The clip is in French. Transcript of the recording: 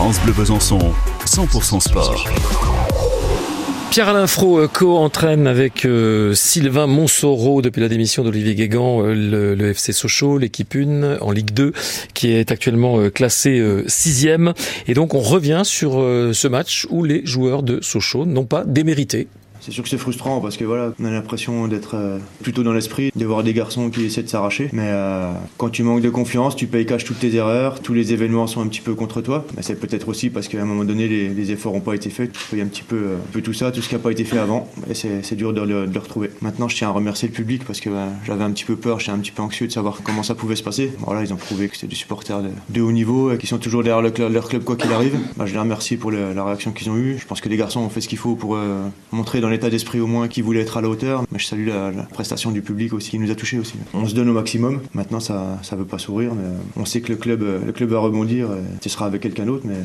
France Bleu Besançon, 100% sport. Pierre-Alain Fro co-entraîne avec euh, Sylvain Monsoreau depuis la démission d'Olivier Guégan euh, le, FC Sochaux, l'équipe 1 en Ligue 2 qui est actuellement euh, classé sixième. Et donc on revient sur ce match où les joueurs de Sochaux n'ont pas démérité c'est sûr que c'est frustrant parce que voilà, on a l'impression d'être euh, plutôt dans l'esprit, de voir des garçons qui essaient de s'arracher. Mais euh, quand tu manques de confiance, tu payes cash toutes tes erreurs, tous les événements sont un petit peu contre toi. Mais c'est peut-être aussi parce qu'à un moment donné, les, efforts n'ont pas été faits. Tu payes un petit peu, euh, un peu tout ça, tout ce qui n'a pas été fait avant. Et c'est dur de, le retrouver. Maintenant, je tiens à remercier le public parce que j'avais un petit peu peur, j'étais un petit peu anxieux de savoir comment ça pouvait se passer. Voilà, ils ont prouvé que c'était des supporters de, haut niveau qui sont toujours derrière leur club quoi qu'il arrive. Bah, je les remercie pour la réaction qu'ils ont eue. Je pense que les garçons ont fait ce qu'il faut pour montrer dans l'état d'esprit au moins qui voulait être à la hauteur. Mais je salue la, prestation du public aussi, qui nous a touchés aussi. On se donne au maximum. Maintenant, ça ne veut pas sourire, mais on sait que le club, le club va rebondir. Et ce sera avec quelqu'un d'autre, mais